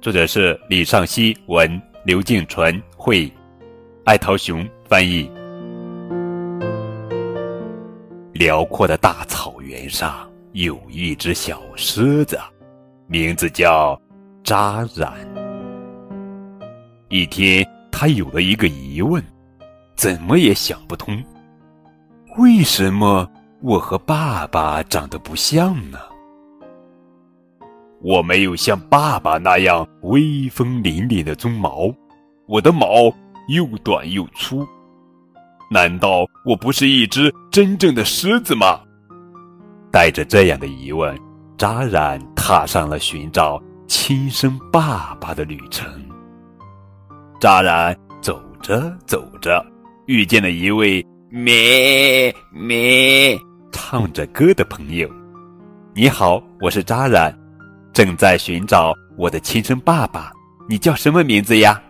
作者是李尚熙文，刘静纯绘，艾桃熊翻译。辽阔的大草原上有一只小狮子，名字叫扎染。一天，他有了一个疑问，怎么也想不通：为什么我和爸爸长得不像呢？我没有像爸爸那样威风凛凛的鬃毛，我的毛又短又粗。难道我不是一只真正的狮子吗？带着这样的疑问，扎染踏上了寻找亲生爸爸的旅程。扎染走着走着，遇见了一位咩咩唱着歌的朋友。你好，我是扎染。正在寻找我的亲生爸爸，你叫什么名字呀？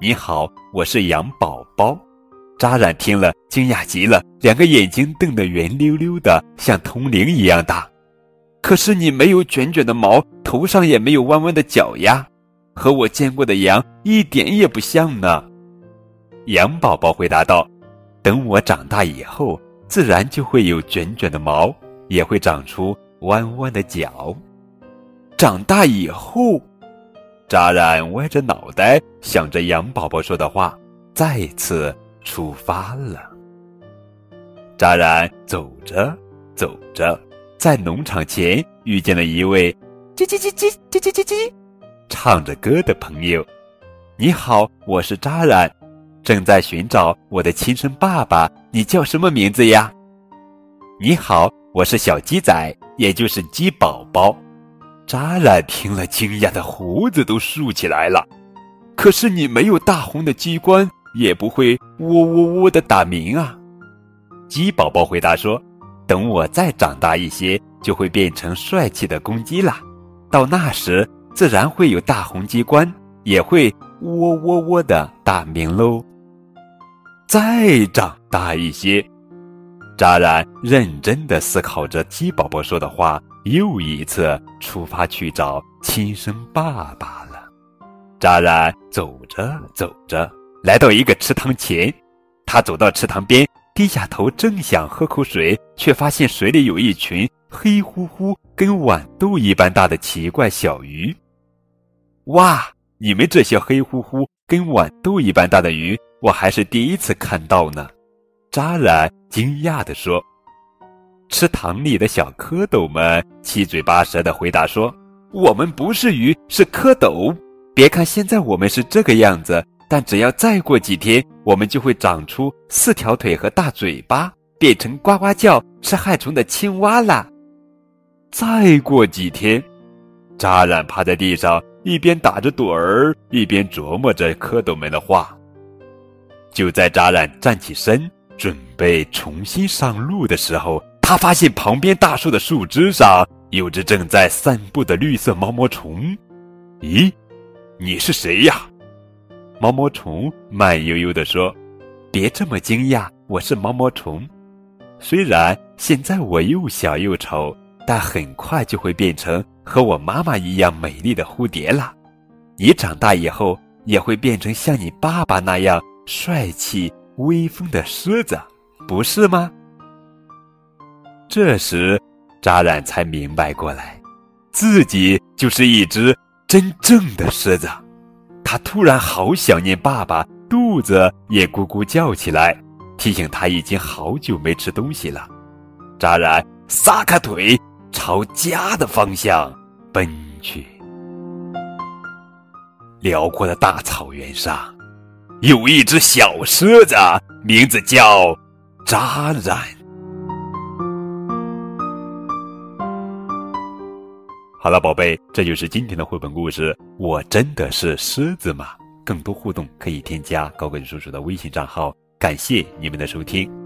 你好，我是羊宝宝。扎染听了，惊讶极了，两个眼睛瞪得圆溜溜的，像铜铃一样大。可是你没有卷卷的毛，头上也没有弯弯的角呀，和我见过的羊一点也不像呢。羊宝宝回答道：“等我长大以后，自然就会有卷卷的毛，也会长出弯弯的角。”长大以后，扎染歪着脑袋想着羊宝宝说的话，再次出发了。扎染走着走着，在农场前遇见了一位叽叽叽叽叽叽叽叽唱着歌的朋友。你好，我是扎染，正在寻找我的亲生爸爸。你叫什么名字呀？你好，我是小鸡仔，也就是鸡宝宝。扎染听了，惊讶的胡子都竖起来了。可是你没有大红的鸡冠，也不会喔喔喔的打鸣啊！鸡宝宝回答说：“等我再长大一些，就会变成帅气的公鸡啦。到那时，自然会有大红鸡冠，也会喔喔喔的打鸣喽。”再长大一些，扎染认真的思考着鸡宝宝说的话。又一次出发去找亲生爸爸了。扎染走着走着，来到一个池塘前，他走到池塘边，低下头，正想喝口水，却发现水里有一群黑乎乎、跟豌豆一般大的奇怪小鱼。哇！你们这些黑乎乎、跟豌豆一般大的鱼，我还是第一次看到呢。扎染惊讶地说。池塘里的小蝌蚪们七嘴八舌的回答说：“我们不是鱼，是蝌蚪。别看现在我们是这个样子，但只要再过几天，我们就会长出四条腿和大嘴巴，变成呱呱叫、吃害虫的青蛙啦。”再过几天，扎染趴在地上，一边打着盹儿，一边琢磨着蝌蚪们的话。就在扎染站起身，准备重新上路的时候。他发现旁边大树的树枝上有只正在散步的绿色毛毛虫。咦，你是谁呀？毛毛虫慢悠悠地说：“别这么惊讶，我是毛毛虫。虽然现在我又小又丑，但很快就会变成和我妈妈一样美丽的蝴蝶了。你长大以后也会变成像你爸爸那样帅气威风的狮子，不是吗？”这时，扎染才明白过来，自己就是一只真正的狮子。他突然好想念爸爸，肚子也咕咕叫起来，提醒他已经好久没吃东西了。扎染撒开腿，朝家的方向奔去。辽阔的大草原上，有一只小狮子，名字叫扎染。好了，宝贝，这就是今天的绘本故事。我真的是狮子吗？更多互动可以添加高跟叔叔的微信账号。感谢你们的收听。